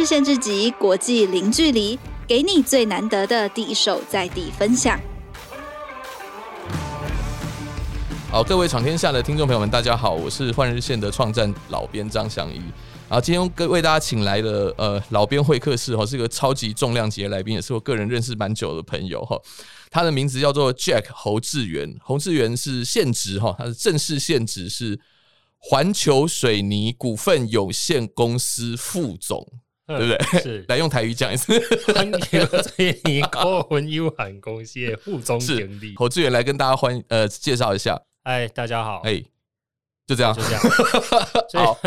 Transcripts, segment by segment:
日线之集，国际零距离，给你最难得的第一手在地分享。好，各位闯天下的听众朋友们，大家好，我是换日线的创战老编张翔一。然后今天各为大家请来的呃老编会客室哈，是个超级重量级的来宾，也是我个人认识蛮久的朋友哈。他的名字叫做 Jack 侯志源，侯志源是现职哈，他的正式现职是环球水泥股份有限公司副总。对不对？是 来用台语讲一次。环球水泥股份有限公司的副总 经理侯志远来跟大家欢呃介绍一下。哎，大家好。哎，就这样，就这样。好，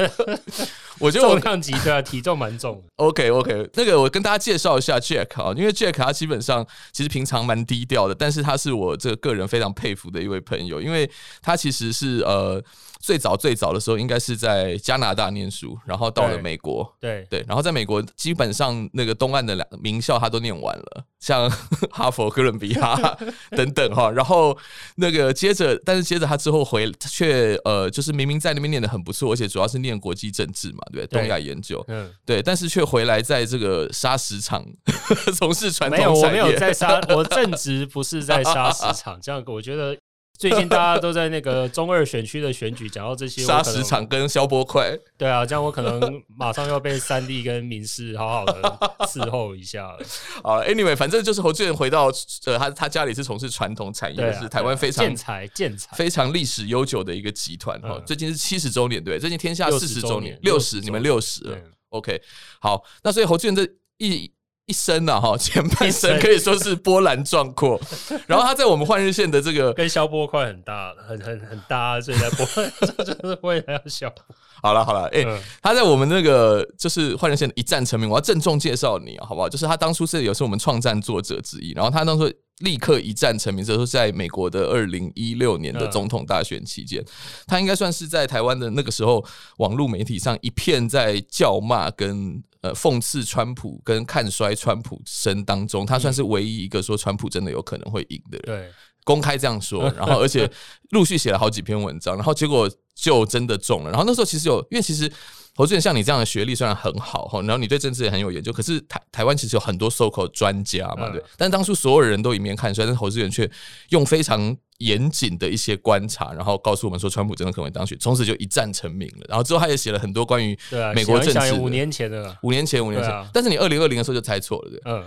我觉得我重量级对啊，体重蛮重。OK，OK，那个我跟大家介绍一下 Jack 啊，因为 Jack 他基本上其实平常蛮低调的，但是他是我这个个人非常佩服的一位朋友，因为他其实是呃。最早最早的时候，应该是在加拿大念书，然后到了美国，对对，然后在美国基本上那个东岸的两名校他都念完了，像 哈佛、哥伦比亚 等等哈，然后那个接着，但是接着他之后回却呃，就是明明在那边念的很不错，而且主要是念国际政治嘛，对不对？东亚研究，嗯，对，但是却回来在这个砂石场 从事传统产业。没有，我没有在砂，我正职不是在砂石场，这样我觉得。最近大家都在那个中二选区的选举，讲到这些沙石场跟消波块，对啊，这样我可能马上要被三立跟民视好好的伺候一下了。好，Anyway，反正就是侯志远回到呃，他他家里是从事传统产业，是台湾非常建材建材非常历史悠久的一个集团哈。最近是七十周年，对，最近天下四十周年，六十，你们六十了。OK，好，那所以侯志远这一。一生呐哈，前半生可以说是波澜壮阔，然后他在我们换日线的这个跟消波块很大，很很很大，所以在波 就是为了要消。好了好了，哎、欸，嗯、他在我们那个就是换日线的一战成名，我要郑重介绍你好不好？就是他当初是也是我们创战作者之一，然后他当初立刻一战成名，这是在美国的二零一六年的总统大选期间，嗯、他应该算是在台湾的那个时候网络媒体上一片在叫骂跟。呃，讽刺川普跟看衰川普声当中，他算是唯一一个说川普真的有可能会赢的人。对，公开这样说，然后而且陆续写了好几篇文章，然后结果就真的中了。然后那时候其实有，因为其实侯志远像你这样的学历虽然很好哈，然后你对政治也很有研究，可是台台湾其实有很多 so-called 专家嘛，对。但当初所有人都一面看衰，但是侯志远却用非常。严谨的一些观察，然后告诉我们说，川普真的可能会当选，从此就一战成名了。然后之后他也写了很多关于美国政治，五年前的，五年前，五年前。但是你二零二零的时候就猜错了，对。嗯。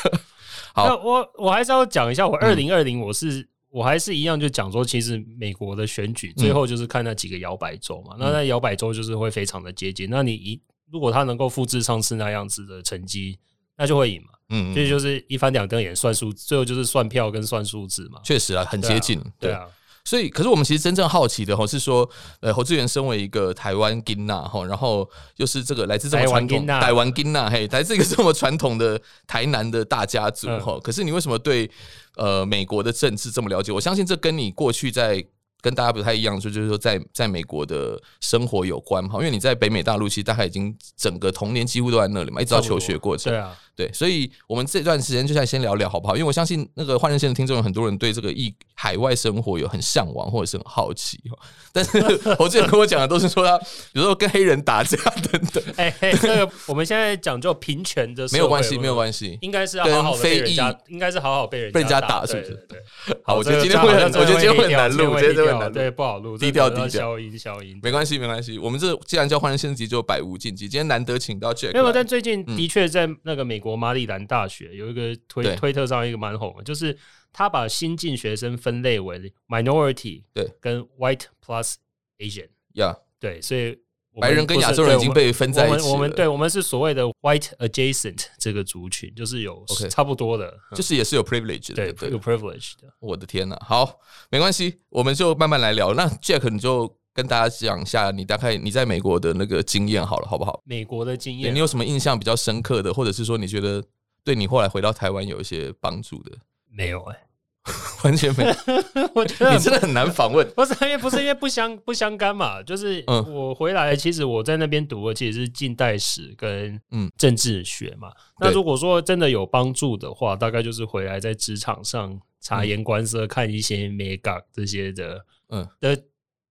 好，我我还是要讲一下，我二零二零我是我还是一样就讲说，其实美国的选举最后就是看那几个摇摆州嘛。那那摇摆州就是会非常的接近。那你一如果他能够复制上次那样子的成绩，那就会赢嘛。嗯，所以就是一翻两瞪眼算数，最后就是算票跟算数字嘛。确实啊，很接近。对啊，对啊，所以可是我们其实真正好奇的哈是说，呃，侯志远身为一个台湾囡仔哈，然后又是这个来自这么传统台湾囡仔嘿，来自一个这么传统的台南的大家族哈。嗯、可是你为什么对呃美国的政治这么了解？我相信这跟你过去在。跟大家不太一样，就就是说在在美国的生活有关哈，因为你在北美大陆其实大概已经整个童年几乎都在那里嘛，一直到求学过程。对啊，对，所以我们这段时间就想先聊聊好不好？因为我相信那个换人线的听众有很多人对这个异海外生活有很向往或者是很好奇哈。但是我之前跟我讲的都是说他，比如说跟黑人打架等等。哎，那个我们现在讲究平权的，没有关系，没有关系，应该是要好好被人家，应该是好好被人被人家打，是不是？对，好，我觉得今天会很，我觉得今天会很难录，我觉得。对，不好录，低调低调，消音消音，没关系没关系。我们这既然叫换人线级，就百无禁忌。今天难得请到 Jack，没有，但最近的确在那个美国马里兰大学有一个推推特上一个蛮红的，就是他把新进学生分类为 minority，对，跟 white plus Asian，呀，对，所以白人跟亚洲人已经被分在一起了。我们对，我们是所谓的 white adjacent 这个族群，就是有差不多的，就是也是有 privilege 的，对，有 privilege 的。我的天呐，好，没关系，我们就慢慢来聊。那 Jack 你就跟大家讲一下你大概你在美国的那个经验好了，好不好？美国的经验，你有什么印象比较深刻的，或者是说你觉得对你后来回到台湾有一些帮助的？没有哎。完全没，我觉得你真的很难访问。不是因为不是因为不相不相干嘛，就是我回来，其实我在那边读的其实是近代史跟嗯政治学嘛。那如果说真的有帮助的话，大概就是回来在职场上察言观色，看一些美感这些的嗯的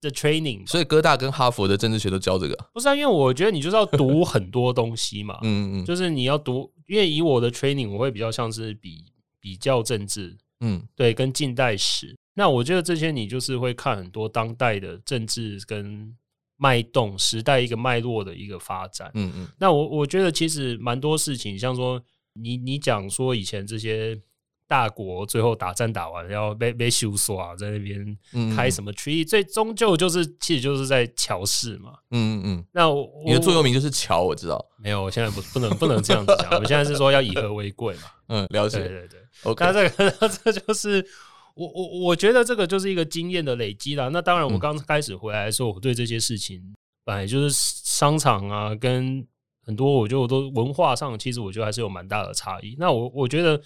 的 training。所以哥大跟哈佛的政治学都教这个？不是啊，因为我觉得你就是要读很多东西嘛。嗯嗯，就是你要读，因为以我的 training，我会比较像是比比较政治，嗯，对，跟近代史。那我觉得这些你就是会看很多当代的政治跟脉动时代一个脉络的一个发展。嗯嗯。那我我觉得其实蛮多事情，像说你你讲说以前这些。大国最后打仗打完，要被被修刷，在那边开什么 tree，最终究就是其实就是在乔事嘛。嗯嗯嗯。那我你的座右铭就是乔，我知道。没有，我现在不不能不能这样子讲。我现在是说要以和为贵嘛。嗯，了解。对对对。OK，那这个 这就是我我我觉得这个就是一个经验的累积啦。那当然，我刚开始回来的时候，我对这些事情本来就是商场啊，跟很多我觉得我都文化上，其实我觉得还是有蛮大的差异。那我我觉得。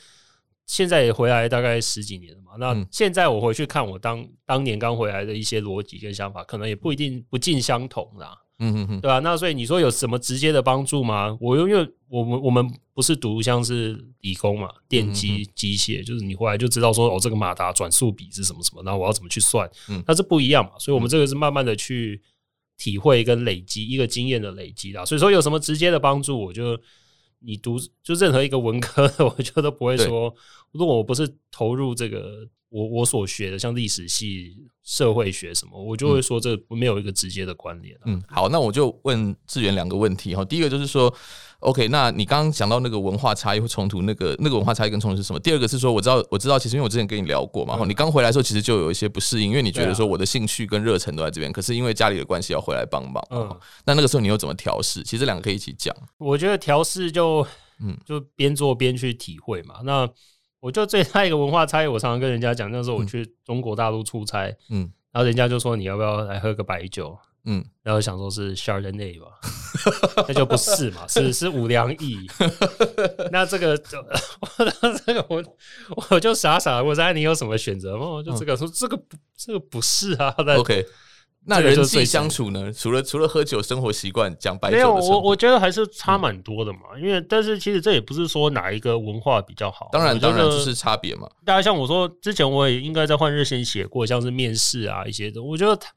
现在也回来大概十几年了嘛，那现在我回去看我当当年刚回来的一些逻辑跟想法，可能也不一定不尽相同啦，嗯嗯嗯，对吧？那所以你说有什么直接的帮助吗？我因为我们我们不是读像是理工嘛，电机机械，就是你回来就知道说哦，这个马达转速比是什么什么，然后我要怎么去算，嗯，那是不一样嘛，所以我们这个是慢慢的去体会跟累积一个经验的累积啦。所以说有什么直接的帮助，我就。你读就任何一个文科的，我觉得都不会说，如果我不是投入这个我我所学的，像历史系、社会学什么，我就会说这没有一个直接的关联。嗯，好，那我就问志远两个问题哈。第一个就是说。OK，那你刚刚讲到那个文化差异会冲突，那个那个文化差异跟冲突是什么？第二个是说，我知道我知道，其实因为我之前跟你聊过嘛，然后你刚回来的时候，其实就有一些不适应，因为你觉得说我的兴趣跟热忱都在这边，可是因为家里的关系要回来帮忙。嗯，那那个时候你又怎么调试？其实两个可以一起讲。我觉得调试就嗯，就边做边去体会嘛。那我就最大一个文化差异，我常常跟人家讲，那时候我去中国大陆出差，嗯，然后人家就说你要不要来喝个白酒？嗯，然后想说是 Chardonnay 吧，那就不是嘛，是是五粮液。那这个就，这个我我就傻傻的，我说你有什么选择吗？我就这个说这个不这个不是啊。OK，那人际相处呢？除了除了喝酒，生活习惯讲白酒，没有我我觉得还是差蛮多的嘛。因为但是其实这也不是说哪一个文化比较好，当然当然就是差别嘛。大家像我说之前我也应该在换日线写过，像是面试啊一些的，我觉得他。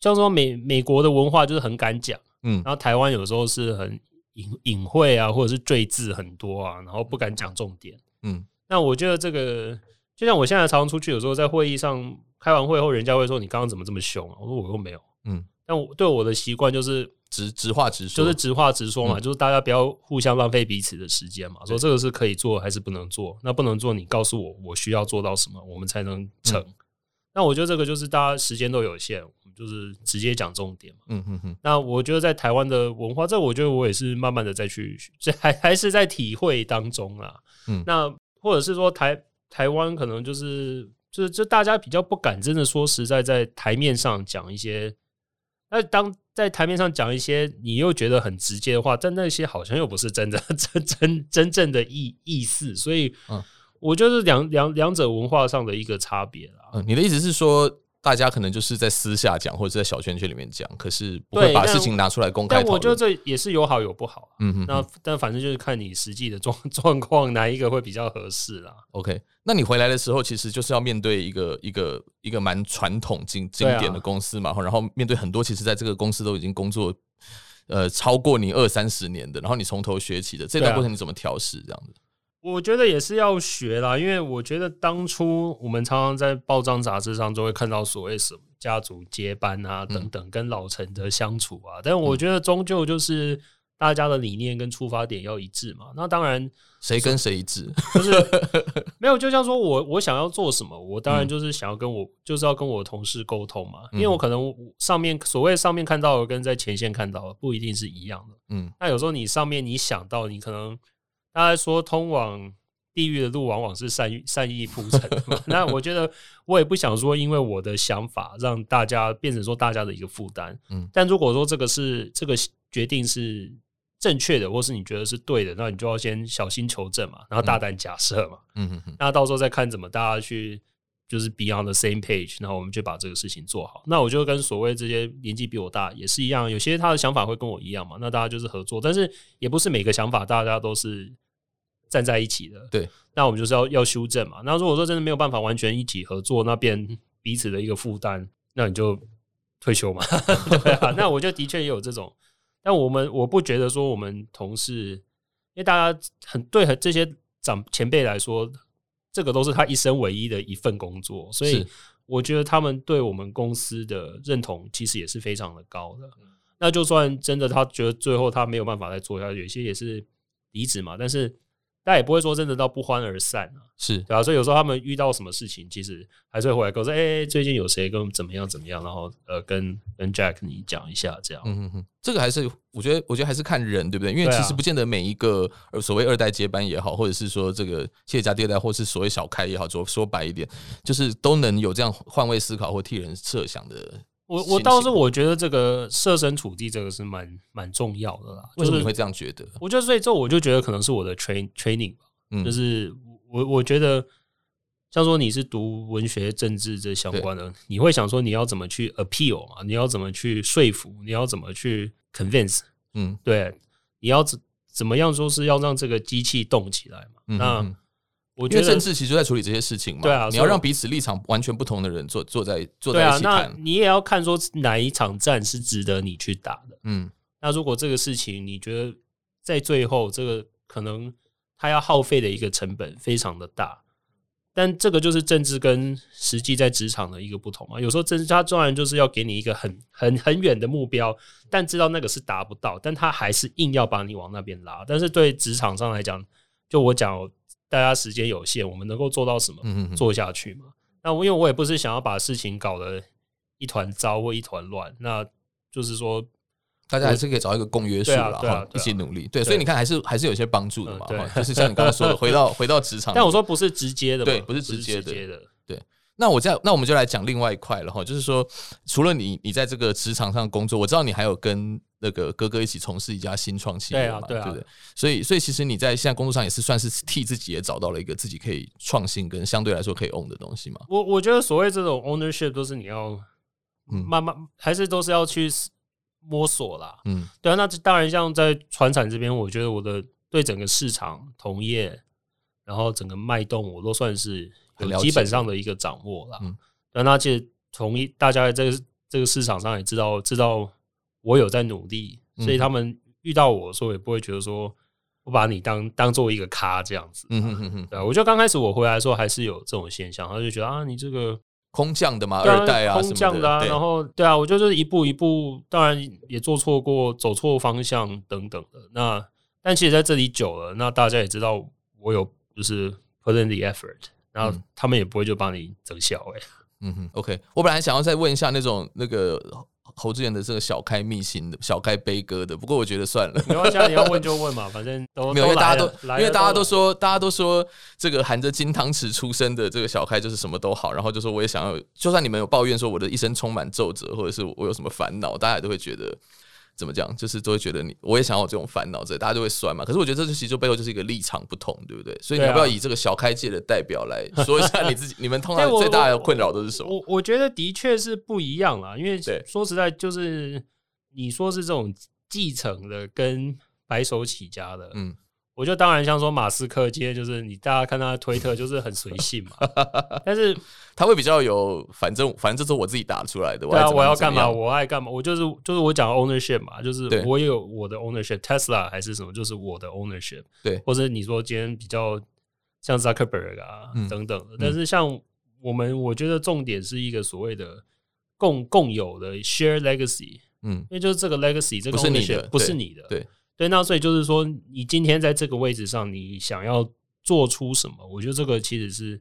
像说美美国的文化就是很敢讲，嗯，然后台湾有时候是很隐隐晦啊，或者是赘字很多啊，然后不敢讲重点，嗯，那我觉得这个就像我现在常常出去，有时候在会议上开完会后，人家会说你刚刚怎么这么凶啊？我说我又没有，嗯，但我对我的习惯就是直直话直说，就是直话直说嘛，嗯、就是大家不要互相浪费彼此的时间嘛，说这个是可以做还是不能做？那不能做，你告诉我我需要做到什么，我们才能成。嗯那我觉得这个就是大家时间都有限，我们就是直接讲重点嘛。嗯嗯嗯。那我觉得在台湾的文化，这我觉得我也是慢慢的再去，这 还还是在体会当中啊。嗯。那或者是说台台湾可能就是就是就大家比较不敢真的说实在在台面上讲一些，那当在台面上讲一些你又觉得很直接的话，但那些好像又不是真的 真真真正的意意思，所以嗯。我觉得是两两两者文化上的一个差别啦。嗯，你的意思是说，大家可能就是在私下讲，或者在小圈圈里面讲，可是不会把事情拿出来公开我觉得这也是有好有不好。嗯哼，那但反正就是看你实际的状 状况，哪一个会比较合适啦。OK，那你回来的时候，其实就是要面对一个一个一个蛮传统经经典的公司嘛，然后面对很多其实在这个公司都已经工作呃超过你二三十年的，然后你从头学起的这段过程，你怎么调试这样子？我觉得也是要学啦，因为我觉得当初我们常常在报章杂志上都会看到所谓什么家族接班啊等等，跟老臣的相处啊，但我觉得终究就是大家的理念跟出发点要一致嘛。那当然，谁跟谁一致，就是 没有。就像说我我想要做什么，我当然就是想要跟我就是要跟我同事沟通嘛，因为我可能上面所谓上面看到的跟在前线看到的不一定是一样的。嗯，那有时候你上面你想到你可能。大家说通往地狱的路往往是善意善意铺成的，那我觉得我也不想说，因为我的想法让大家变成说大家的一个负担。嗯，但如果说这个是这个决定是正确的，或是你觉得是对的，那你就要先小心求证嘛，然后大胆假设嘛。嗯嗯嗯，那到时候再看怎么大家去就是 be on the same page，然后我们就把这个事情做好。那我就跟所谓这些年纪比我大也是一样，有些他的想法会跟我一样嘛，那大家就是合作，但是也不是每个想法大家都是。站在一起的，对，那我们就是要要修正嘛。那如果说真的没有办法完全一起合作，那变彼此的一个负担，那你就退休嘛，对啊。那我就的确也有这种，但我们我不觉得说我们同事，因为大家很对很这些长前辈来说，这个都是他一生唯一的一份工作，所以我觉得他们对我们公司的认同其实也是非常的高的。那就算真的他觉得最后他没有办法再做下去，有些也是离职嘛，但是。但也不会说真的到不欢而散啊，是对啊，所以有时候他们遇到什么事情，其实还是会回来跟我说：“哎、欸，最近有谁跟我们怎么样怎么样？”然后呃，跟跟 Jack 你讲一下这样。嗯嗯嗯，这个还是我觉得，我觉得还是看人，对不对？因为其实不见得每一个所谓二代接班也好，或者是说这个企业家第二代，或是所谓小开也好，说说白一点，就是都能有这样换位思考或替人设想的。我我倒是我觉得这个设身处地这个是蛮蛮重要的啦。为什么你会这样觉得？我觉得所以这我就觉得可能是我的 train training 吧。嗯，就是我我觉得，像说你是读文学、政治这相关的，你会想说你要怎么去 appeal 嘛？你要怎么去说服？你要怎么去 convince？嗯，对，你要怎怎么样说是要让这个机器动起来嘛？那我觉得政治其实就在处理这些事情嘛。对啊，你要让彼此立场完全不同的人坐坐在坐在一起谈。那你也要看说哪一场战是值得你去打的。嗯，那如果这个事情你觉得在最后这个可能。他要耗费的一个成本非常的大，但这个就是政治跟实际在职场的一个不同啊。有时候政治他当然就是要给你一个很很很远的目标，但知道那个是达不到，但他还是硬要把你往那边拉。但是对职场上来讲，就我讲，大家时间有限，我们能够做到什么，做下去嘛。那我因为我也不是想要把事情搞得一团糟或一团乱，那就是说。大家还是可以找一个公约数了哈，一起努力。对，所以你看，还是还是有些帮助的嘛。对，就是像你刚刚说的，回到回到职场。但我说不是直接的，对，不是直接的。对，那我这样，那我们就来讲另外一块了哈。就是说，除了你，你在这个职场上工作，我知道你还有跟那个哥哥一起从事一家新创企业嘛，对不对？所以，所以其实你在现在工作上也是算是替自己也找到了一个自己可以创新跟相对来说可以 own 的东西嘛。我我觉得所谓这种 ownership 都是你要慢慢，还是都是要去。摸索啦，嗯，对啊，那当然，像在船产这边，我觉得我的对整个市场同业，然后整个脉动，我都算是有基本上的一个掌握啦。嗯，那那其实同一大家在这个这个市场上也知道，知道我有在努力，所以他们遇到我的时候也不会觉得说我把你当当做一个咖这样子。嗯哼哼哼，对，我觉得刚开始我回来的时候还是有这种现象，他就觉得啊，你这个。空降的嘛，啊、二代啊，空降的啊，然后对啊，我就是一步一步，当然也做错过，走错方向等等的。那但其实在这里久了，那大家也知道我有就是 put in the effort，然后他们也不会就帮你整小哎。嗯哼，OK，我本来想要再问一下那种那个。侯志远的这个小开秘辛的小开悲歌的，不过我觉得算了，没关系，你要问就问嘛，反正都没有，因为大家都因为大家都说，大家都说这个含着金汤匙出生的这个小开就是什么都好，然后就说我也想要，就算你们有抱怨说我的一生充满皱褶，或者是我有什么烦恼，大家也都会觉得。怎么讲？就是都会觉得你，我也想要有这种烦恼，这大家就会酸嘛。可是我觉得这就其实背后就是一个立场不同，对不对？所以你要不要以这个小开界的代表来说一下你自己？你们通常最大的困扰都是什么？我我，我觉得的确是不一样啦，因为说实在，就是你说是这种继承的跟白手起家的，嗯。我就当然像说马斯克，今天就是你大家看他的推特就是很随性嘛，但是他会比较有，反正反正这是我自己打出来的。对啊，我要干嘛？我爱干嘛？我就是就是我讲 ownership 嘛，就是我有我的 ownership，Tesla 还是什么，就是我的 ownership。对，或者你说今天比较像 Zuckerberg 啊等等的，但是像我们，我觉得重点是一个所谓的共共有的 share legacy，嗯，因为就是这个 legacy 这个 ownership 不是你的，对。对，那所以就是说，你今天在这个位置上，你想要做出什么？我觉得这个其实是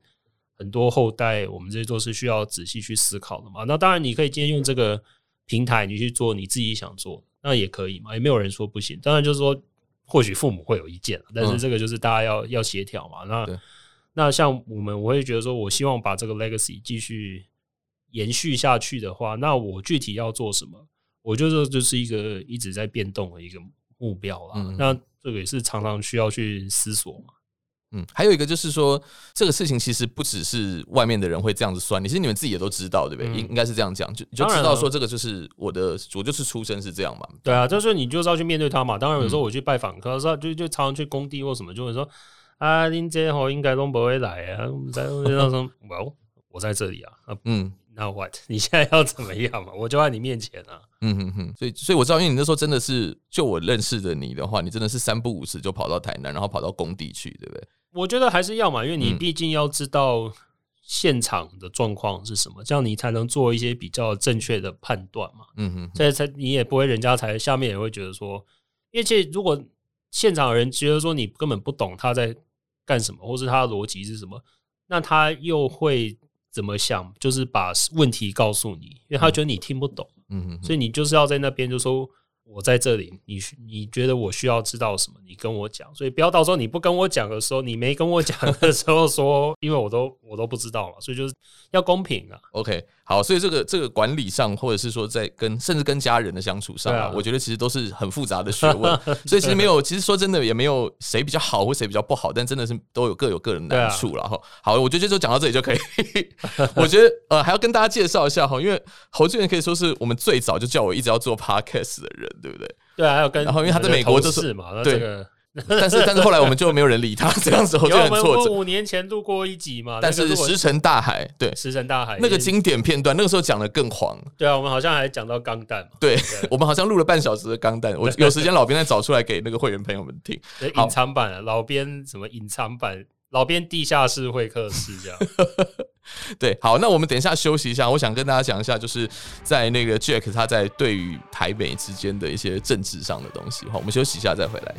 很多后代，我们这些都是需要仔细去思考的嘛。那当然，你可以今天用这个平台，你去做你自己想做，那也可以嘛，也没有人说不行。当然，就是说，或许父母会有意见，但是这个就是大家要要协调嘛。那那像我们，我会觉得说，我希望把这个 legacy 继续延续下去的话，那我具体要做什么？我觉得这就是一个一直在变动的一个。目标啦，嗯、那这个也是常常需要去思索嘛。嗯，还有一个就是说，这个事情其实不只是外面的人会这样子算，其实你们自己也都知道，对不对？应、嗯、应该是这样讲，就就知道说这个就是我的，我就是出身是这样嘛。对啊，就是你就是要去面对他嘛。当然有时候我去拜访客，说、嗯、就就常常去工地或什么，就会说啊，林姐吼应该都不会来啊。在那说，我 我在这里啊，嗯，那 what？你现在要怎么样嘛？我就在你面前啊。嗯哼哼，所以所以我知道，因为你那时候真的是，就我认识的你的话，你真的是三不五时就跑到台南，然后跑到工地去，对不对？我觉得还是要嘛，因为你毕竟要知道现场的状况是什么，这样你才能做一些比较正确的判断嘛。嗯哼，所以才你也不会，人家才下面也会觉得说，因为其实如果现场的人觉得说你根本不懂他在干什么，或是他的逻辑是什么，那他又会。怎么想？就是把问题告诉你，因为他觉得你听不懂，嗯哼，所以你就是要在那边就说。我在这里，你你觉得我需要知道什么？你跟我讲，所以不要到时候你不跟我讲的时候，你没跟我讲的时候说，因为我都我都不知道了，所以就是要公平啊。OK，好，所以这个这个管理上，或者是说在跟甚至跟家人的相处上啊，啊我觉得其实都是很复杂的学问。所以其实没有，其实说真的也没有谁比较好或谁比较不好，但真的是都有各有各的难处了哈。啊、好，我觉得就讲到这里就可以。我觉得呃还要跟大家介绍一下哈，因为侯俊元可以说是我们最早就叫我一直要做 Podcast 的人。对不对？对啊，还有跟然后因为他在美国就是嘛，那这个，但是但是后来我们就没有人理他，这样子我就很挫折。五年前录过一集嘛，但是石沉大海，对，石沉大海那个经典片段，那个时候讲的更黄。对啊，我们好像还讲到钢弹嘛，对，我们好像录了半小时的钢弹，我有时间老编再找出来给那个会员朋友们听。隐藏版啊，老编什么隐藏版？老编地下室会客室这样，对，好，那我们等一下休息一下，我想跟大家讲一下，就是在那个 Jack 他在对于台北之间的一些政治上的东西。好，我们休息一下再回来。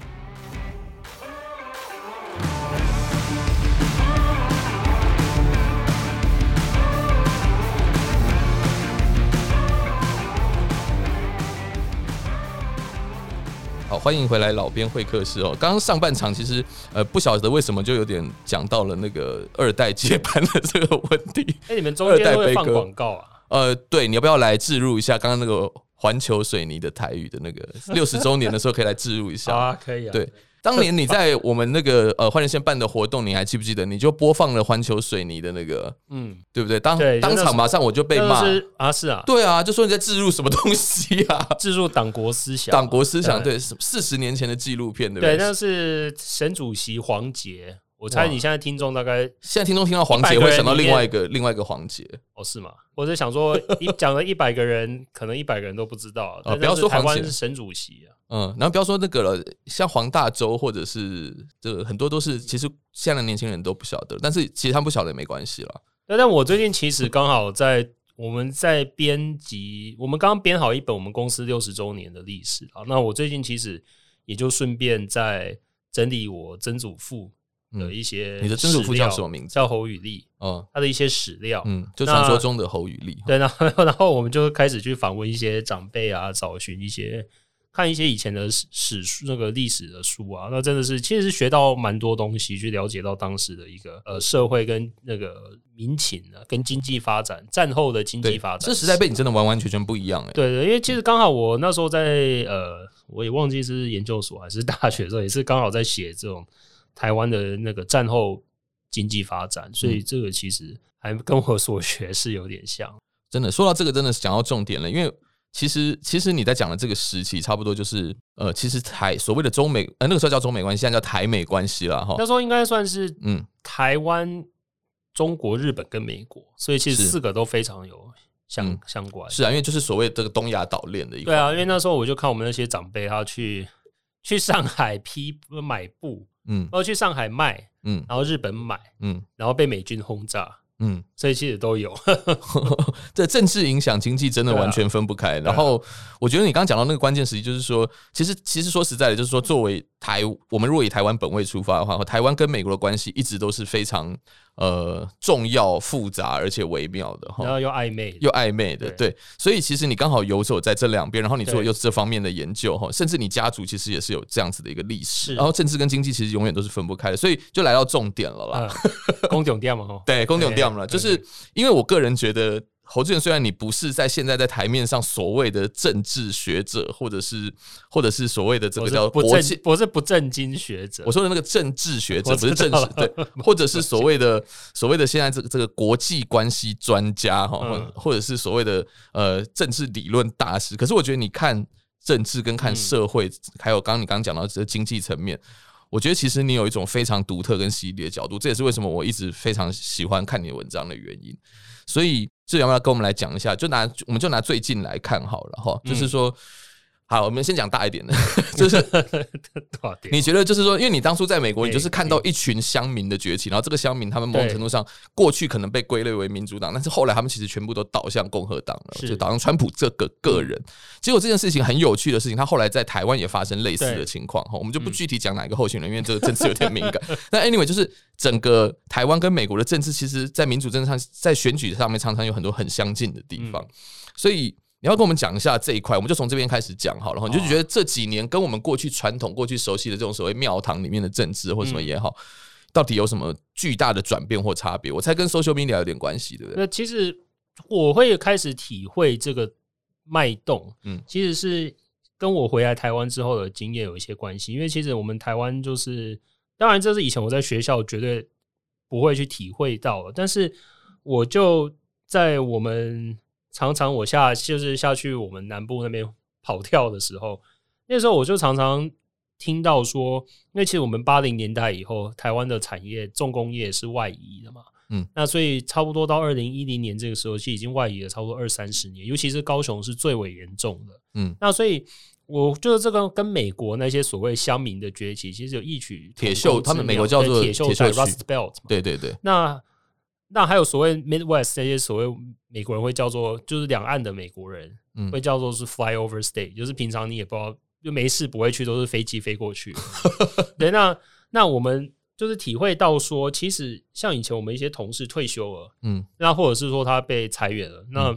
好，欢迎回来，老编会客室哦。刚刚上半场其实呃不晓得为什么就有点讲到了那个二代接班的这个问题。哎，你们中间会放广告啊？呃，对，你要不要来置入一下刚刚那个环球水泥的台语的那个六十周年的时候可以来置入一下？啊，可以啊。对。当年你在我们那个呃换人线办的活动，你还记不记得？你就播放了环球水泥的那个，嗯，对不对？当当场马上我就被骂啊，是啊，对啊，就说你在置入什么东西啊？置入党国思想，党国思想，对，四十年前的纪录片，对不对？对，那是沈主席黄捷。我猜你现在听众大概现在听众听到黄杰会想到另外一个另外一个黄杰哦，是吗？我是想说一 讲了一百个人，可能一百个人都不知道啊。不要说台湾是省主席啊。嗯，然后不要说那个了，像黄大洲或者是这个很多都是，其实现在的年轻人都不晓得，但是其实他们不晓得也没关系了。那但我最近其实刚好在我们在编辑，我们刚刚编好一本我们公司六十周年的历史啊。那我最近其实也就顺便在整理我曾祖父的一些、嗯。你的曾祖父叫什么名字？叫侯宇立。哦，他的一些史料，嗯，就传说中的侯宇立。对，然后 然后我们就开始去访问一些长辈啊，找寻一些。看一些以前的史史书，那个历史的书啊，那真的是其实是学到蛮多东西，去了解到当时的一个呃社会跟那个民情啊，跟经济发展，战后的经济发展，这时代背景真的完完全全不一样哎。对对，因为其实刚好我那时候在呃，我也忘记是研究所还是大学的时候，也是刚好在写这种台湾的那个战后经济发展，所以这个其实还跟我所学是有点像。真的说到这个，真的是讲到重点了，因为。其实，其实你在讲的这个时期，差不多就是呃，其实台所谓的中美，呃，那个时候叫中美关系，现在叫台美关系了哈。那时候应该算是嗯，台湾、中国、日本跟美国，所以其实四个都非常有相、嗯、相关。是啊，因为就是所谓这个东亚岛链的一个。对啊，因为那时候我就看我们那些长辈，他去去上海批买布，嗯，然后去上海卖，嗯，然后日本买，嗯，然后被美军轰炸。嗯，所以其实都有，这政治影响经济真的完全分不开。然后我觉得你刚刚讲到那个关键时期，就是说，其实其实说实在的，就是说，作为台，我们如果以台湾本位出发的话，台湾跟美国的关系一直都是非常。呃，重要、复杂而且微妙的哈，然后又暧昧，又暧昧的，对，对，所以其实你刚好游走在这两边，然后你做又是这方面的研究哈，甚至你家族其实也是有这样子的一个历史，然后政治跟经济其实永远都是分不开的，所以就来到重点了啦，公重点嘛哈，对，公重就是因为我个人觉得。侯志远，虽然你不是在现在在台面上所谓的政治学者，或者是或者是所谓的这个叫国际，不是不正经学者。我说的那个政治学者不是政治对，或者是所谓的所谓的现在这个这个国际关系专家哈，或或者是所谓的呃政治理论大师。可是我觉得你看政治跟看社会，还有刚刚你刚刚讲到这个经济层面，我觉得其实你有一种非常独特跟犀利的角度。这也是为什么我一直非常喜欢看你的文章的原因。所以。这要不要跟我们来讲一下，就拿我们就拿最近来看好了哈，就是说。嗯好，我们先讲大一点的，就是你觉得，就是说，因为你当初在美国，你就是看到一群乡民的崛起，然后这个乡民他们某种程度上过去可能被归类为民主党，但是后来他们其实全部都倒向共和党了，就倒向川普这个个人。结果这件事情很有趣的事情，他后来在台湾也发生类似的情况哈，我们就不具体讲哪一个候选人，因为这个政治有点敏感。那 anyway，就是整个台湾跟美国的政治，其实在民主政治上，在选举上面常常有很多很相近的地方，所以。你要跟我们讲一下这一块，我们就从这边开始讲好了。你就觉得这几年跟我们过去传统、过去熟悉的这种所谓庙堂里面的政治或什么也好，到底有什么巨大的转变或差别？我猜跟 social media 有点关系，对不对？那其实我会开始体会这个脉动，嗯，其实是跟我回来台湾之后的经验有一些关系。因为其实我们台湾就是，当然这是以前我在学校绝对不会去体会到的，但是我就在我们。常常我下就是下去我们南部那边跑跳的时候，那时候我就常常听到说，因为其实我们八零年代以后，台湾的产业重工业是外移的嘛，嗯，那所以差不多到二零一零年这个时候，其实已经外移了差不多二三十年，尤其是高雄是最为严重的，嗯，那所以我觉得这个跟美国那些所谓乡民的崛起，其实有异曲铁锈，他们美国叫做铁锈带 Rust Belt，对对对，那。那还有所谓 Midwest 这些所谓美国人会叫做，就是两岸的美国人，会叫做是 flyover state，就是平常你也不知道，就没事不会去，都是飞机飞过去。对，那那我们就是体会到说，其实像以前我们一些同事退休了，嗯，那或者是说他被裁员了，那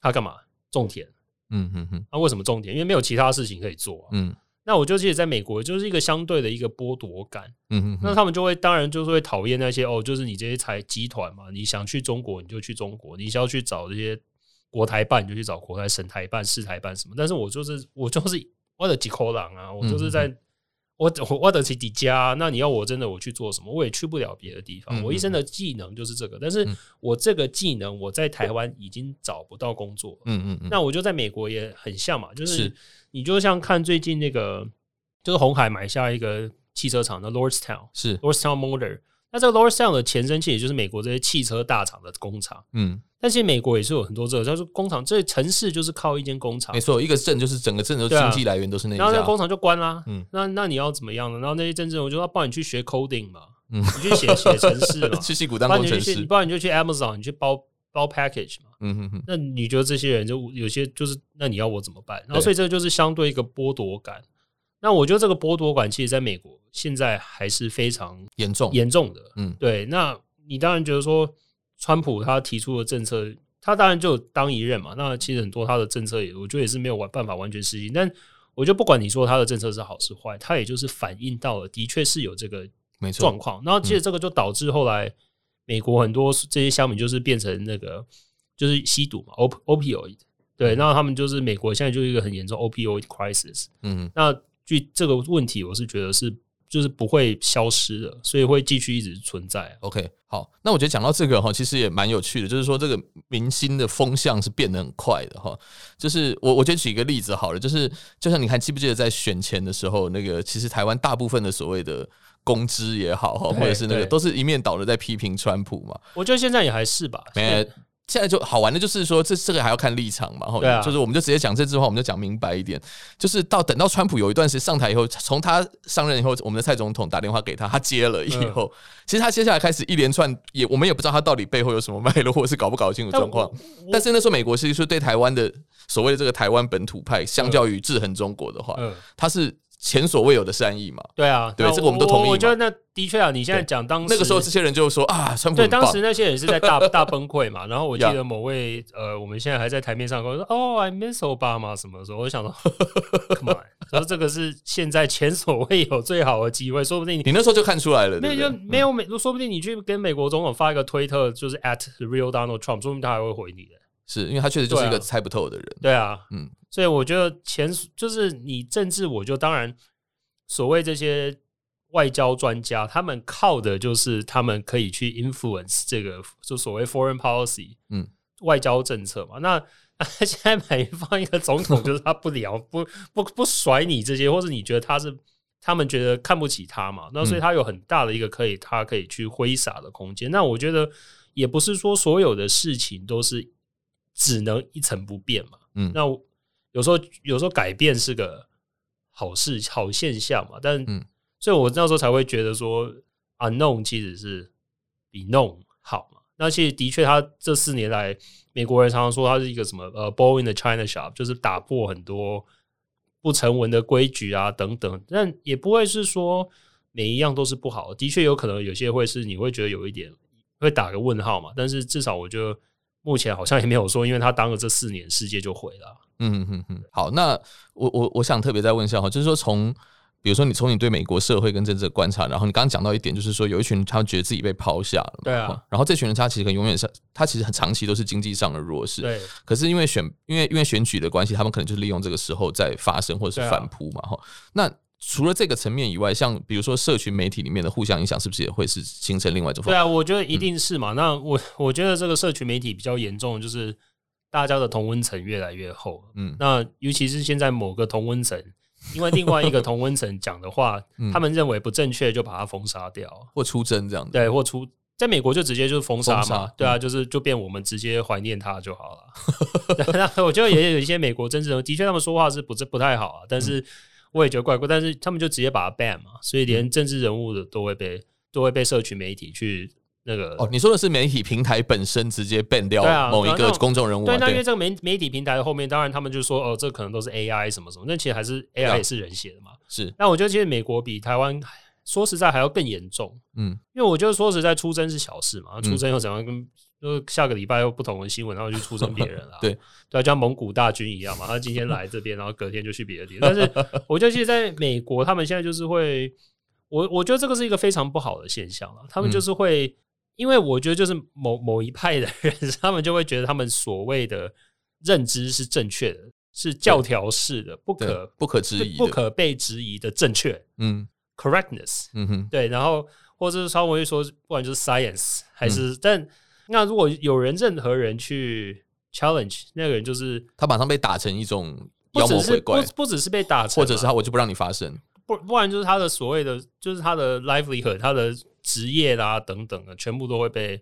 他干嘛种田？嗯嗯嗯，那为什么种田？因为没有其他事情可以做，嗯。那我就记得在美国，就是一个相对的一个剥夺感。嗯哼，那他们就会当然就是会讨厌那些哦，就是你这些财集团嘛，你想去中国你就去中国，你想要去找这些国台办你就去找国台、省台办、市台办什么。但是我就是我就是我的几口狼啊，我就是在。我我我得起底家，那你要我真的我去做什么？我也去不了别的地方。我一生的技能就是这个，但是我这个技能我在台湾已经找不到工作。嗯嗯嗯。那我就在美国也很像嘛，就是你就像看最近那个，就是红海买下一个汽车厂的 Lordstown，是 Lordstown Motor。那这个 Lordstown 的前身其实也就是美国这些汽车大厂的工厂。嗯。但是美国也是有很多这个，他说工厂，这城市就是靠一间工厂，没错，一个镇就是整个镇的经济来源都是那。然后那个工厂就关啦，嗯，那那你要怎么样呢？然后那些镇镇，我就要帮你去学 coding 嘛，嗯，你去写写程式嘛，去矽谷当工程师，不然你就去 Amazon，你去包包 package 嘛，嗯哼哼。那你觉得这些人就有些就是，那你要我怎么办？然后所以这个就是相对一个剥夺感。那我觉得这个剥夺感，其实在美国现在还是非常严重严重的，嗯，对。那你当然觉得说，川普他提出的政策。他当然就当一任嘛，那其实很多他的政策也，我觉得也是没有完办法完全实行。但我觉得不管你说他的政策是好是坏，他也就是反映到了，的确是有这个没错状况。然后其实这个就导致后来美国很多这些乡民就是变成那个就是吸毒嘛，opioid。对，那他们就是美国现在就是一个很严重 opioid crisis。嗯，那据这个问题，我是觉得是。就是不会消失的，所以会继续一直存在。OK，好，那我觉得讲到这个哈，其实也蛮有趣的，就是说这个明星的风向是变得很快的哈。就是我我觉得举一个例子好了，就是就像你看记不记得在选前的时候，那个其实台湾大部分的所谓的公知也好哈，或者是那个都是一面倒的在批评川普嘛。我觉得现在也还是吧。没现在就好玩的就是说，这这个还要看立场嘛，哈，啊、就是我们就直接讲这句话，我们就讲明白一点，就是到等到川普有一段时间上台以后，从他上任以后，我们的蔡总统打电话给他，他接了以后，嗯、其实他接下来开始一连串也我们也不知道他到底背后有什么脉络，或是搞不搞得清楚状况。但，但是那时候美国其实说对台湾的所谓的这个台湾本土派，相较于制衡中国的话，嗯，他是。前所未有的善意嘛？对啊，对，这个我们都同意。我觉得那的确啊，你现在讲当时那个时候，这些人就说啊，川普对，当时那些人是在大大崩溃嘛。然后我记得某位呃，我们现在还在台面上跟我说哦，I miss Obama 什么的时候，我就想说，Come on，说这个是现在前所未有最好的机会，说不定你你那时候就看出来了，那就没有美，说不定你去跟美国总统发一个推特，就是 at the real Donald Trump，说不定他还会回你的。是因为他确实就是一个猜不透的人。对啊，嗯，所以我觉得前就是你政治，我就当然。所谓这些外交专家，他们靠的就是他们可以去 influence 这个，就所谓 foreign policy，嗯，外交政策嘛。那 现在每放一个总统，就是他不聊 不不不甩你这些，或是你觉得他是他们觉得看不起他嘛？那所以他有很大的一个可以他可以去挥洒的空间。那我觉得也不是说所有的事情都是只能一成不变嘛。嗯，那有时候有时候改变是个好事、好现象嘛。但嗯，所以我那时候才会觉得说，unknown 其实是比 known 好嘛。那其实的确，他这四年来，美国人常常说他是一个什么呃 in the China shop，就是打破很多不成文的规矩啊等等。但也不会是说每一样都是不好的，的确有可能有些会是你会觉得有一点会打个问号嘛。但是至少我觉得。目前好像也没有说，因为他当了这四年，世界就毁了。嗯嗯嗯。好，那我我我想特别再问一下哈，就是说从比如说你从你对美国社会跟政治的观察，然后你刚刚讲到一点，就是说有一群人他觉得自己被抛下了，对啊。然后这群人他其实可能永远是他其实很长期都是经济上的弱势，对。可是因为选因为因为选举的关系，他们可能就是利用这个时候在发生或者是反扑嘛哈。那除了这个层面以外，像比如说社群媒体里面的互相影响，是不是也会是形成另外一种？对啊，我觉得一定是嘛。嗯、那我我觉得这个社群媒体比较严重，就是大家的同温层越来越厚。嗯，那尤其是现在某个同温层，因为另外一个同温层讲的话，他们认为不正确，就把它封杀掉，或出征这样子。对，或出在美国就直接就是封杀嘛。对啊，就是就变我们直接怀念他就好了。那我觉得也有一些美国政治人，的确他们说话是不是不太好啊？但是。我也觉得怪怪，但是他们就直接把它 ban 嘛，所以连政治人物的都会被都会被社群媒体去那个哦。你说的是媒体平台本身直接 ban 掉某一个公众人物？对，那因为这个媒媒体平台的后面，当然他们就说哦，这可能都是 AI 什么什么，那其实还是 AI 也是人写的嘛。是，那我觉得其实美国比台湾说实在还要更严重。嗯，因为我觉得说实在出征是小事嘛，出征又怎样跟。就下个礼拜又不同的新闻，然后去出征别人了。对对，像蒙古大军一样嘛。他今天来这边，然后隔天就去别的地方。但是 我觉得，其实在美国，他们现在就是会，我我觉得这个是一个非常不好的现象了。他们就是会，嗯、因为我觉得就是某某一派的人，他们就会觉得他们所谓的认知是正确的，是教条式的，不可不可质疑、不可被质疑的正确。嗯，correctness。嗯哼，对，然后或者是稍微说，不管就是 science 还是、嗯、但。那如果有人任何人去 challenge 那个人，就是他马上被打成一种妖魔鬼怪，不不只是被打成，或者是他我就不让你发声，不不然就是他的所谓的就是他的 livelihood，他的职业啦、啊、等等的，全部都会被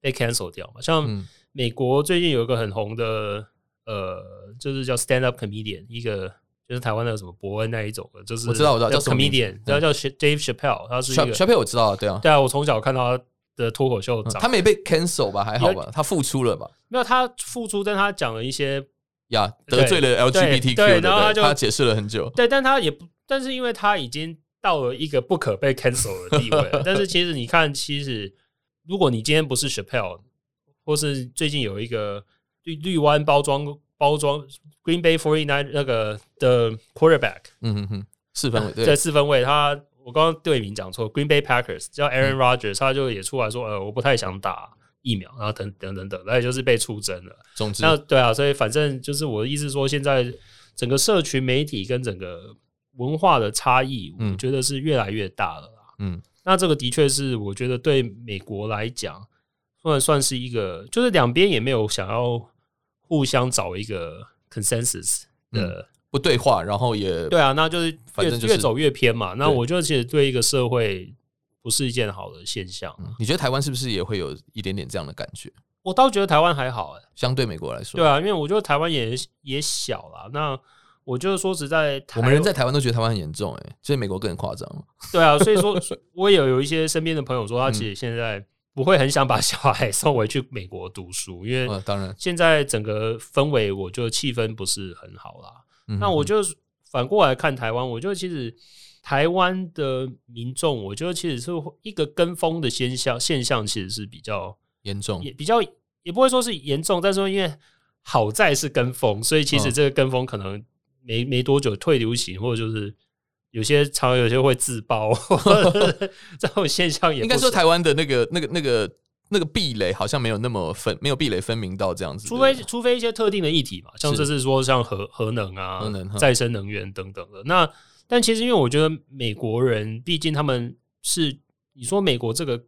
被 cancel 掉嘛。像美国最近有一个很红的呃，就是叫 stand up comedian，一个就是台湾的什么伯恩那一种的，就是我知道我知道叫 comedian，然后叫 Dave Chappelle，他是 Chappelle 我知道，对啊。对啊，我从小看到他。的脱口秀，他没被 cancel 吧？还好吧？他付出了吧？没有，他付出，但他讲了一些呀，得罪了 LGBTQ，对，然后他就他解释了很久。对，但他也不，但是因为他已经到了一个不可被 cancel 的地位。但是其实你看，其实如果你今天不是 Chappelle，或是最近有一个绿绿湾包装包装 Green Bay Forty Nine 那个的 quarterback，嗯哼哼，四分位，对，四分位他。我刚刚队名讲错，Green Bay Packers 叫 Aaron Rodgers，、嗯、他就也出来说，呃，我不太想打疫苗，然后等等等等，那也就是被出征了。总之，那对啊，所以反正就是我的意思说，现在整个社群媒体跟整个文化的差异，我觉得是越来越大了。嗯，那这个的确是我觉得对美国来讲，算算是一个，就是两边也没有想要互相找一个 consensus 的。嗯不对话，然后也对啊，那就是越反正、就是、越走越偏嘛。那我觉得其实对一个社会不是一件好的现象。嗯、你觉得台湾是不是也会有一点点这样的感觉？我倒觉得台湾还好哎、欸，相对美国来说，对啊，因为我觉得台湾也也小啦。那我就是说实在，我们人在台湾都觉得台湾很严重哎、欸，所以美国更夸张。对啊，所以说 我也有有一些身边的朋友说，他其实现在不会很想把小孩送回去美国读书，因为当然现在整个氛围，我觉得气氛不是很好啦。那我就反过来看台湾，我觉得其实台湾的民众，我觉得其实是一个跟风的现象，现象其实是比较严重，也比较也不会说是严重，但是说因为好在是跟风，所以其实这个跟风可能没没多久退流行，或者就是有些常常有些会自爆，这种现象也应该说台湾的那个那个那个。那个壁垒好像没有那么分，没有壁垒分明到这样子。除非除非一些特定的议题嘛，像这是说像核核能啊、核能、再生能源等等的。那但其实因为我觉得美国人毕竟他们是你说美国这个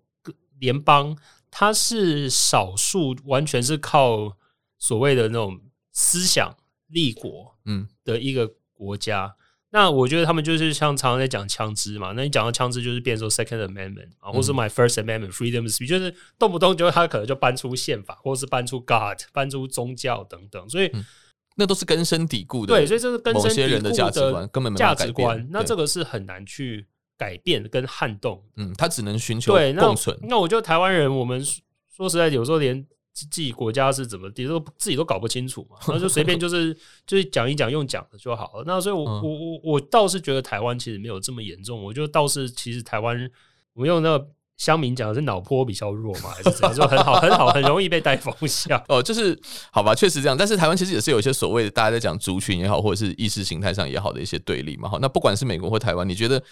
联邦，它是少数完全是靠所谓的那种思想立国嗯的一个国家。那我觉得他们就是像常常在讲枪支嘛，那你讲到枪支就是变成说 Second Amendment 啊，或是 My First Amendment Freedom of Speech，就是动不动就他可能就搬出宪法，或是搬出 God，搬出宗教等等，所以、嗯、那都是根深蒂固的。对，所以这是根深蒂固的人的价值观，根本没价值观。那这个是很难去改变跟撼动。嗯，他只能寻求共存。那我觉得台湾人，我们说实在，有时候连。自己国家是怎么地，都自己都搞不清楚嘛，然后就随便就是就是讲一讲，用讲的就好了。那所以我，我我我我倒是觉得台湾其实没有这么严重。我觉得倒是其实台湾，我们用那个乡民讲的是脑波比较弱嘛，还是怎样？就很好很好，很容易被带风向。哦，就是好吧，确实这样。但是台湾其实也是有一些所谓的大家在讲族群也好，或者是意识形态上也好的一些对立嘛。好，那不管是美国或台湾，你觉得？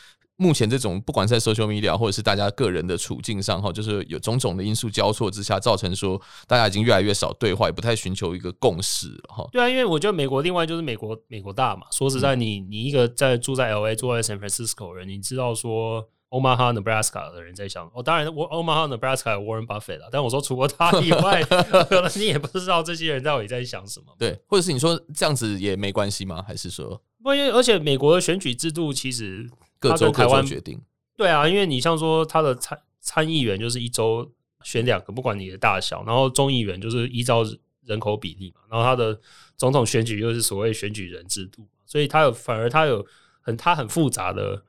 目前这种不管是在 social media 或者是大家个人的处境上哈，就是有种种的因素交错之下，造成说大家已经越来越少对话，也不太寻求一个共识了哈。对啊，因为我觉得美国另外就是美国美国大嘛。说实在你，你你一个在住在 LA 住在 San Francisco 人，你知道说 Omaha Nebraska 的人在想哦，当然我 Omaha Nebraska 有 Warren Buffett 了，但我说除了他以外，可能你也不知道这些人到底在想什么。对，或者是你说这样子也没关系吗？还是说不？因为而且美国的选举制度其实。各州台湾决定，对啊，因为你像说他的参参议员就是一周选两个，不管你的大小，然后众议员就是依照人口比例嘛，然后他的总统选举又是所谓选举人制度，所以他有反而他有很他很复杂的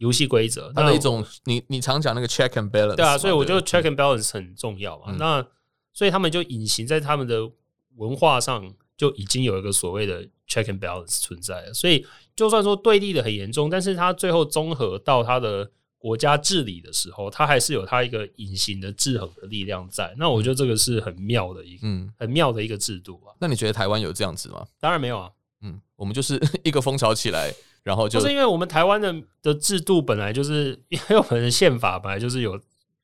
游戏规则，它的一种你你常讲那个 check and balance，对啊，所以我觉得 check and balance 很重要嘛，嗯、那所以他们就隐形在他们的文化上就已经有一个所谓的 check and balance 存在了，所以。就算说对立的很严重，但是它最后综合到它的国家治理的时候，它还是有它一个隐形的制衡的力量在。那我觉得这个是很妙的一个，嗯，很妙的一个制度啊。那你觉得台湾有这样子吗？当然没有啊。嗯，我们就是 一个风潮起来，然后就，就是因为我们台湾的的制度本来就是，因为我们的宪法本来就是有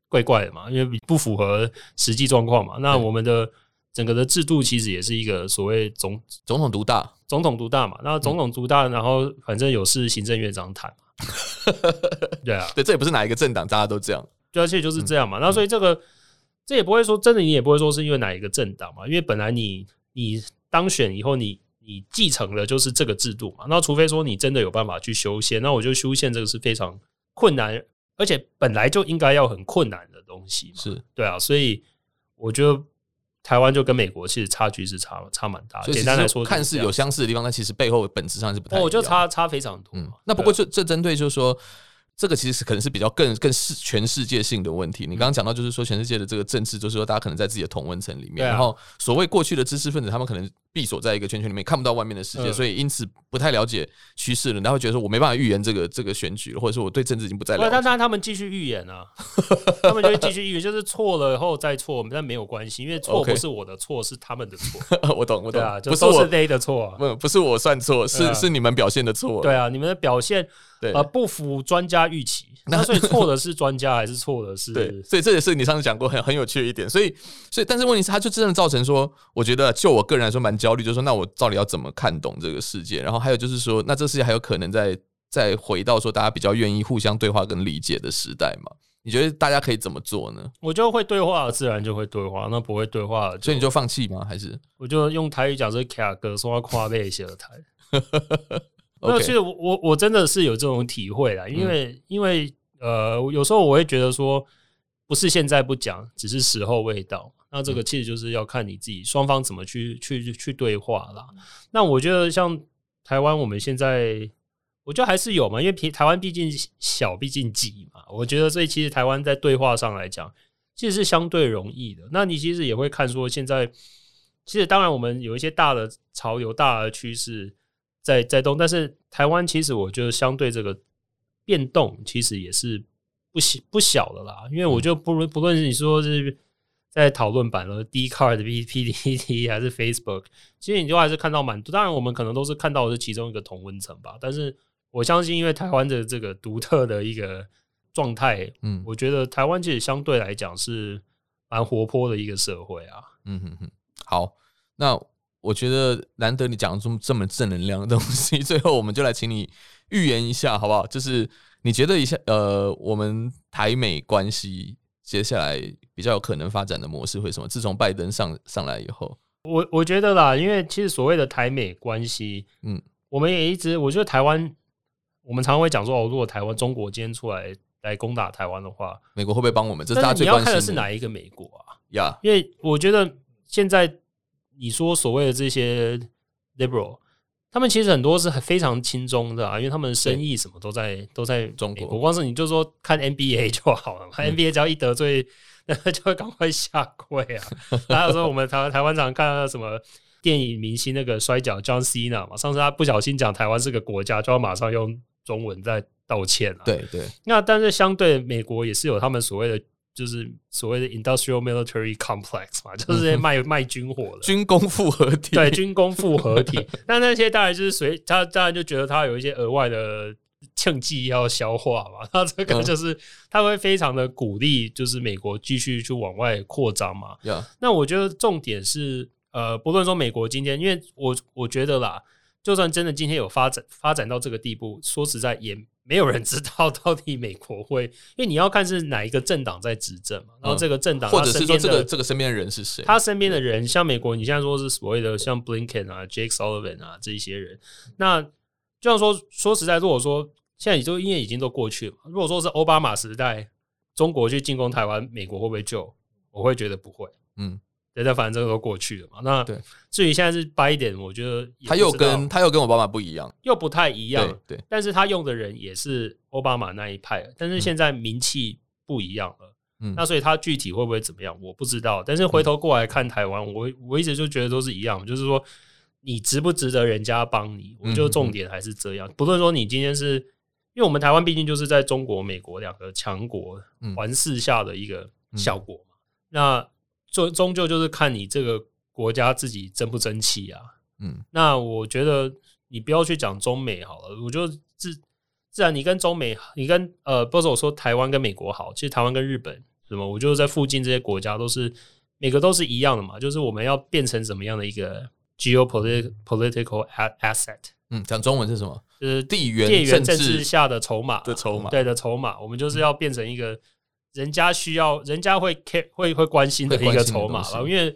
怪怪的嘛，因为不符合实际状况嘛。那我们的整个的制度其实也是一个所谓总总统独大。总统独大嘛，那总统独大，然后反正有事行政院长谈嘛，对啊，对，这也不是哪一个政党，大家都这样，对，而且就是这样嘛。那所以这个这也不会说真的，你也不会说是因为哪一个政党嘛，因为本来你你当选以后，你你继承的就是这个制度嘛。那除非说你真的有办法去修宪，那我觉得修宪这个是非常困难，而且本来就应该要很困难的东西嘛，是对啊，所以我觉得。台湾就跟美国其实差距是差差蛮大的。简单来说，看似有相似的地方，但其实背后本质上是不太一样。我觉得差差非常多。嗯，那不过这这针对就是说。这个其实是可能是比较更更世全世界性的问题。你刚刚讲到，就是说全世界的这个政治，就是说大家可能在自己的同温层里面，然后所谓过去的知识分子，他们可能闭锁在一个圈圈里面，看不到外面的世界，所以因此不太了解趋势了，然后觉得说我没办法预言这个这个选举，或者说我对政治已经不再了解。但但他们继续预言啊，他们就会继续预言，就是错了以后再错，但没有关系，因为错不是我的错，是他们的错。我懂，我懂，不是我 day 的错，不不是我算错，是是你们表现的错。对啊，你们的表现。对，呃，不符专家预期，那所以错的是专家还是错的是？对，所以这也是你上次讲过很很有趣的一点。所以，所以，但是问题是，它就真的造成说，我觉得就我个人来说蛮焦虑，就是说，那我到底要怎么看懂这个世界？然后还有就是说，那这世界还有可能再再回到说大家比较愿意互相对话跟理解的时代吗？你觉得大家可以怎么做呢？我就会对话，自然就会对话；那不会对话，所以你就放弃吗？还是我就用台语讲这卡哥说话跨背写的台。那其实我我我真的是有这种体会啦，因为因为呃，有时候我会觉得说，不是现在不讲，只是时候未到。那这个其实就是要看你自己双方怎么去去去对话啦。那我觉得像台湾，我们现在我觉得还是有嘛，因为台湾毕竟小，毕竟挤嘛。我觉得所以其实台湾在对话上来讲，其实是相对容易的。那你其实也会看说，现在其实当然我们有一些大的潮流、大的趋势。在在动，但是台湾其实我觉得相对这个变动其实也是不小不小的啦，因为我就不论不论是你说是在讨论版了，Dcard、PTT 还是 Facebook，其实你就还是看到蛮多。当然，我们可能都是看到的是其中一个同温层吧。但是我相信，因为台湾的这个独特的一个状态，嗯，我觉得台湾其实相对来讲是蛮活泼的一个社会啊。嗯哼哼，好，那。我觉得难得你讲出这么正能量的东西，最后我们就来请你预言一下，好不好？就是你觉得一下，呃，我们台美关系接下来比较有可能发展的模式会什么？自从拜登上上来以后，我我觉得啦，因为其实所谓的台美关系，嗯，我们也一直，我觉得台湾我们常常会讲说，哦，如果台湾中国今天出来来攻打台湾的话，美国会不会帮我们？这是大家最关心的。你要看的是哪一个美国啊？呀，因为我觉得现在你说所谓的这些 liberal，他们其实很多是很非常轻松的啊，因为他们生意什么都在都在中国。光是你就说看 NBA 就好了嘛，看 NBA 只要一得罪，那 就会赶快下跪啊。还有说我们台湾台湾常看到什么？电影明星那个摔跤 John Cena 嘛，上次他不小心讲台湾是个国家，就要马上用中文在道歉了。对对。那但是相对美国也是有他们所谓的，就是所谓的 Industrial Military Complex 嘛，就是卖、嗯、卖军火的军工复合体。对，军工复合体。那那些当然就是随他当然就觉得他有一些额外的庆忌要消化嘛。那这个就是他会非常的鼓励，就是美国继续去往外扩张嘛。那我觉得重点是。呃，不论说美国今天，因为我我觉得啦，就算真的今天有发展发展到这个地步，说实在也没有人知道到底美国会，因为你要看是哪一个政党在执政嘛，然后这个政党、嗯、或者是说这个这个身边的人是谁，他身边的人像美国，你现在说是所谓的像 Blinken 啊、Jake Sullivan 啊这一些人，那就像说说实在，如果说现在你就因为已经都过去了，如果说是奥巴马时代，中国去进攻台湾，美国会不会救？我会觉得不会，嗯。对，但反正这个都过去了嘛。那对，至于现在是拜登，我觉得他又跟他又跟奥巴马不一样，又不太一样。对，对，但是他用的人也是奥巴马那一派，但是现在名气不一样了。嗯，那所以他具体会不会怎么样，我不知道。但是回头过来看台湾，我我一直就觉得都是一样，就是说你值不值得人家帮你，我觉得重点还是这样。不论说你今天是因为我们台湾毕竟就是在中国、美国两个强国环视下的一个效果嘛。那终终究就是看你这个国家自己争不争气啊。嗯，那我觉得你不要去讲中美好了。我觉得自自然你跟中美，你跟呃，不是我说台湾跟美国好，其实台湾跟日本什么，我就是在附近这些国家都是每个都是一样的嘛。就是我们要变成怎么样的一个 geopolitical asset？嗯，讲中文是什么？就是地缘地缘政治下的筹码的筹码，对的筹码。我们就是要变成一个。人家需要，人家会 care 会会关心的一个筹码了，因为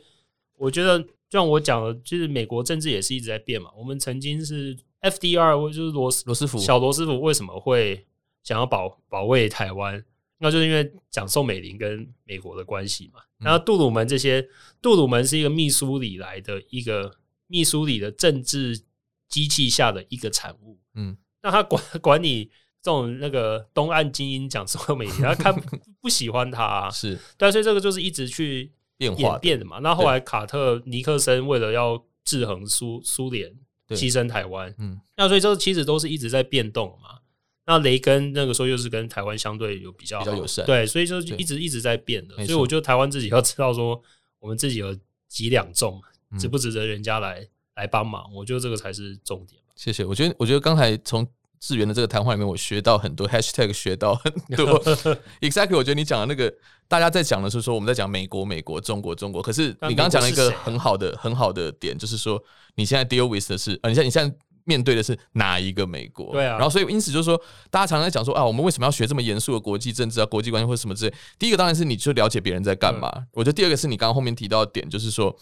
我觉得，就像我讲的，就是美国政治也是一直在变嘛。我们曾经是 FDR，就是罗斯罗斯福小罗斯福为什么会想要保保卫台湾？那就是因为讲宋美龄跟美国的关系嘛。然后杜鲁门这些，杜鲁门是一个密苏里来的一个密苏里的政治机器下的一个产物。嗯，那他管管你。这种那个东岸精英讲说美 他看不喜欢他，啊，是，但所以这个就是一直去演变的嘛。那后来卡特尼克森为了要制衡苏苏联，牺牲台湾，嗯，那所以这其实都是一直在变动嘛。那雷根那个时候又是跟台湾相对有比较比较友善，对，所以就一直一直在变的。所以我觉得台湾自己要知道说，我们自己有几两重，值不值得人家来来帮忙？我觉得这个才是重点。谢谢。我觉得我觉得刚才从。智源的这个谈话里面，我学到很多 hashtag，学到很多。Exactly，我觉得你讲的那个，大家在讲的是说我们在讲美国、美国、中国、中国。可是你刚刚讲了一个很好的、很好的点，就是说你现在 deal with 的是，呃，你现在你现在面对的是哪一个美国？对啊。然后所以因此就是说，大家常常在讲说啊，我们为什么要学这么严肃的国际政治啊、国际关系或者什么之类？第一个当然是你就了解别人在干嘛。我觉得第二个是你刚刚后面提到的点，就是说。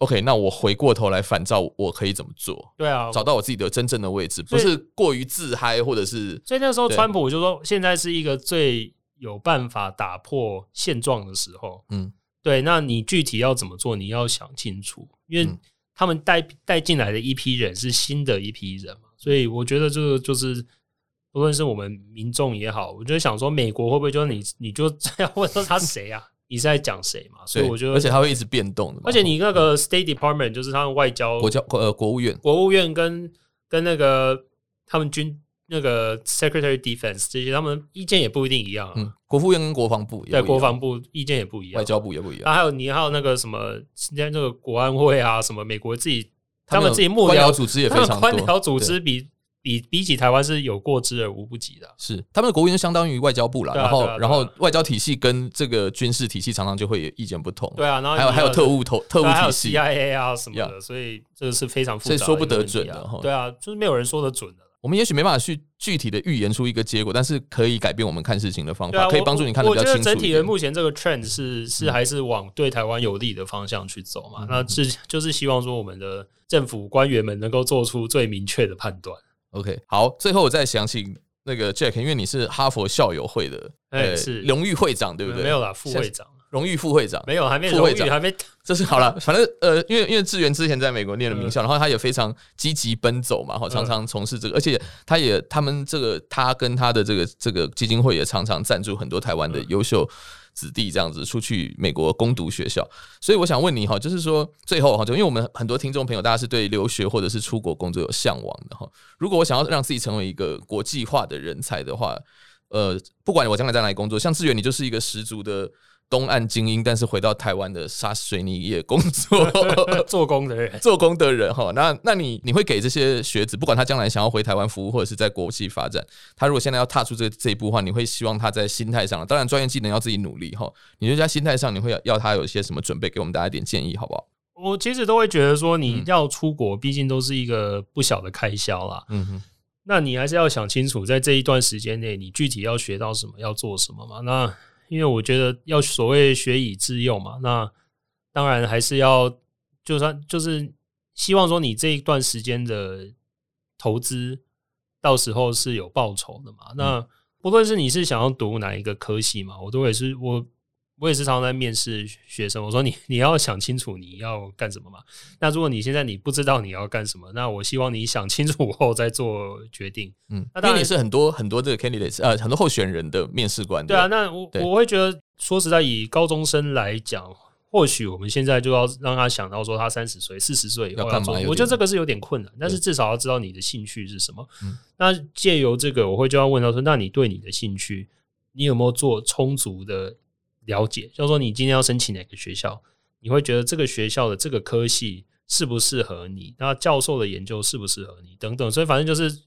OK，那我回过头来反照，我可以怎么做？对啊，找到我自己的真正的位置，不是过于自嗨，或者是。所以那时候，川普就说，现在是一个最有办法打破现状的时候。嗯，对。那你具体要怎么做？你要想清楚，因为他们带带进来的一批人是新的一批人嘛。所以我觉得这个就是，不论是我们民众也好，我就想说，美国会不会就是你你就这样问说他谁啊？你是在讲谁嘛？所以我觉得，而且它会一直变动的嘛。而且你那个 State Department 就是他们外交国交呃国务院，国务院跟跟那个他们军那个 Secretary Defense 这些，他们意见也不一定一样。嗯，国务院跟国防部对国防部意见也不一样，外交部也不一样。还有你还有那个什么，今天那个国安会啊，什么美国自己他们自己幕僚组织也非常多，官僚组织比。比比起台湾是有过之而无不及的，是他们的国务院相当于外交部啦，然后然后外交体系跟这个军事体系常常就会有意见不同，对啊，然后还有还有特务头特务体系，CIA 啊什么的，所以这个是非常复杂，所以说不得准的哈，对啊，就是没有人说得准的。我们也许没办法去具体的预言出一个结果，但是可以改变我们看事情的方法，可以帮助你看得比较清楚。我觉得整体的目前这个 trend 是是还是往对台湾有利的方向去走嘛？那是就是希望说我们的政府官员们能够做出最明确的判断。OK，好，最后我再想请那个 Jack，因为你是哈佛校友会的，哎，是荣誉会长，对不对？没有啦，副会长。荣誉副会长没有，还没副会长还没，这是好了。反正呃，因为因为志源之前在美国念了名校，然后他也非常积极奔走嘛，哈，常常从事这个，而且他也他们这个他跟他的这个这个基金会也常常赞助很多台湾的优秀子弟这样子出去美国攻读学校。所以我想问你哈，就是说最后哈，就因为我们很多听众朋友大家是对留学或者是出国工作有向往的哈，如果我想要让自己成为一个国际化的人才的话，呃，不管我将来在哪里工作，像志远你就是一个十足的。东岸精英，但是回到台湾的沙水泥业工作 做工的人，做工的人哈，那那你你会给这些学子，不管他将来想要回台湾服务，或者是在国际发展，他如果现在要踏出这这一步的话，你会希望他在心态上，当然专业技能要自己努力哈，你就在心态上，你会要要他有一些什么准备，给我们大家一点建议，好不好？我其实都会觉得说，你要出国，毕竟都是一个不小的开销啦。嗯哼，那你还是要想清楚，在这一段时间内，你具体要学到什么，要做什么嘛？那因为我觉得要所谓学以致用嘛，那当然还是要，就算就是希望说你这一段时间的投资，到时候是有报酬的嘛。那不论是你是想要读哪一个科系嘛，我都也是我。我也是常常在面试学生，我说你你要想清楚你要干什么嘛。那如果你现在你不知道你要干什么，那我希望你想清楚后再做决定。嗯，那当然因为你是很多很多这个 candidates 呃很多候选人的面试官。对啊，那我我会觉得说实在，以高中生来讲，或许我们现在就要让他想到说他三十岁、四十岁以后要干嘛。我觉得这个是有点困难，但是至少要知道你的兴趣是什么。嗯，那借由这个，我会就要问他说：那你对你的兴趣，你有没有做充足的？了解，就是说你今天要申请哪个学校，你会觉得这个学校的这个科系适不适合你？那教授的研究适不适合你？等等，所以反正就是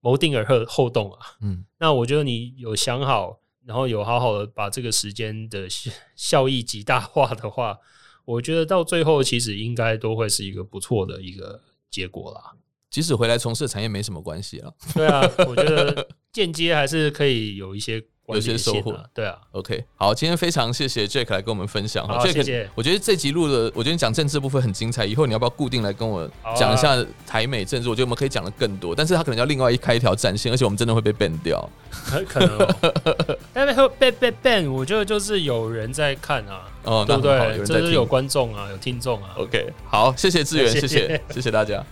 谋定而后后动啊。嗯，那我觉得你有想好，然后有好好的把这个时间的效益极大化的话，我觉得到最后其实应该都会是一个不错的一个结果啦。即使回来从事产业没什么关系了。对啊，我觉得间接还是可以有一些。有些收获，对啊，OK，好，今天非常谢谢 Jack 来跟我们分享好，Jack，谢谢。我觉得这集录的，我觉得你讲政治部分很精彩，以后你要不要固定来跟我讲一下台美政治？我觉得我们可以讲的更多，但是他可能要另外一开一条战线，而且我们真的会被 ban 掉，可能、喔，但是会被被 ban，我觉得就是有人在看啊，哦，对不对？有人在听，这是有观众啊，有听众啊，OK，好，谢谢志源，谢谢，谢谢大家。